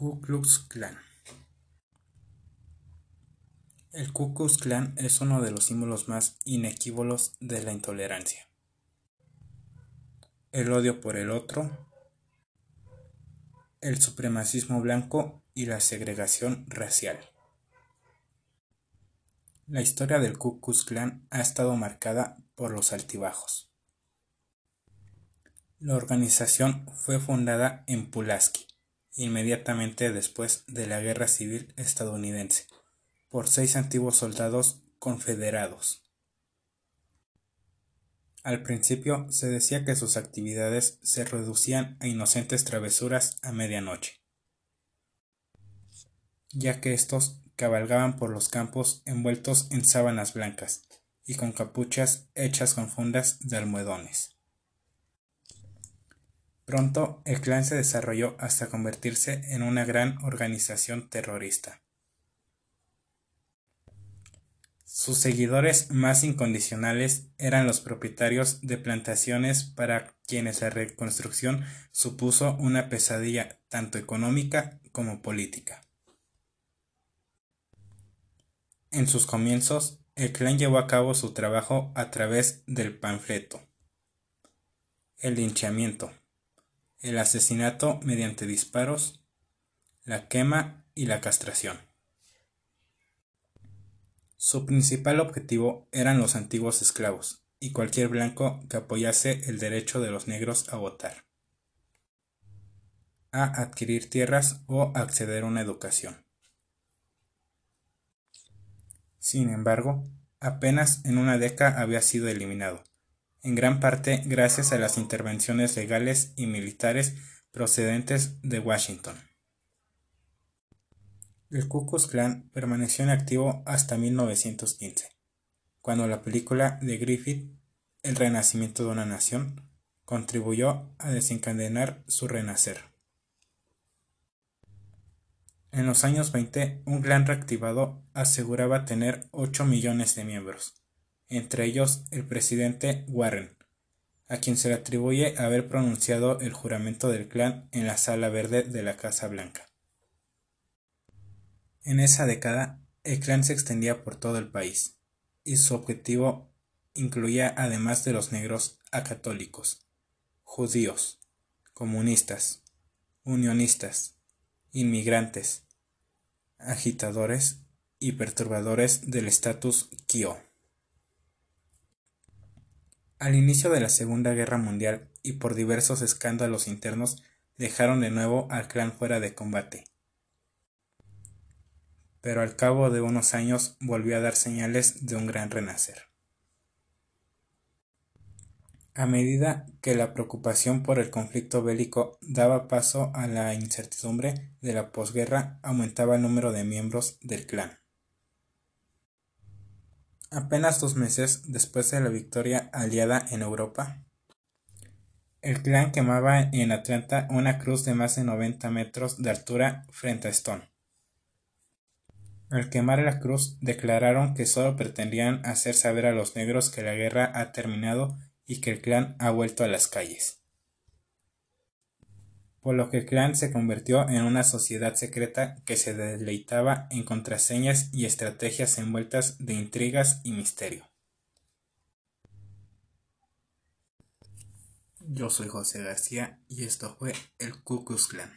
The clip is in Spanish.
Ku Klux Klan El Ku Klux Klan es uno de los símbolos más inequívocos de la intolerancia. El odio por el otro, el supremacismo blanco y la segregación racial. La historia del Ku Klux Klan ha estado marcada por los altibajos. La organización fue fundada en Pulaski, inmediatamente después de la Guerra Civil estadounidense, por seis antiguos soldados confederados. Al principio se decía que sus actividades se reducían a inocentes travesuras a medianoche, ya que estos cabalgaban por los campos envueltos en sábanas blancas y con capuchas hechas con fundas de almohadones. Pronto el clan se desarrolló hasta convertirse en una gran organización terrorista. Sus seguidores más incondicionales eran los propietarios de plantaciones para quienes la reconstrucción supuso una pesadilla tanto económica como política. En sus comienzos, el clan llevó a cabo su trabajo a través del panfleto, el linchamiento, el asesinato mediante disparos, la quema y la castración. Su principal objetivo eran los antiguos esclavos y cualquier blanco que apoyase el derecho de los negros a votar, a adquirir tierras o acceder a una educación. Sin embargo, apenas en una década había sido eliminado en gran parte gracias a las intervenciones legales y militares procedentes de Washington. El Ku Klux Klan permaneció en activo hasta 1915, cuando la película de Griffith, El renacimiento de una nación, contribuyó a desencadenar su renacer. En los años 20, un clan reactivado aseguraba tener 8 millones de miembros entre ellos el presidente Warren, a quien se le atribuye haber pronunciado el juramento del clan en la Sala Verde de la Casa Blanca. En esa década, el clan se extendía por todo el país, y su objetivo incluía además de los negros a católicos, judíos, comunistas, unionistas, inmigrantes, agitadores y perturbadores del status quo. Al inicio de la Segunda Guerra Mundial y por diversos escándalos internos dejaron de nuevo al clan fuera de combate. Pero al cabo de unos años volvió a dar señales de un gran renacer. A medida que la preocupación por el conflicto bélico daba paso a la incertidumbre de la posguerra, aumentaba el número de miembros del clan. Apenas dos meses después de la victoria aliada en Europa, el clan quemaba en Atlanta una cruz de más de 90 metros de altura frente a Stone. Al quemar la cruz, declararon que solo pretendían hacer saber a los negros que la guerra ha terminado y que el clan ha vuelto a las calles por lo que clan se convirtió en una sociedad secreta que se deleitaba en contraseñas y estrategias envueltas de intrigas y misterio. Yo soy José García y esto fue el Ku Klux Klan.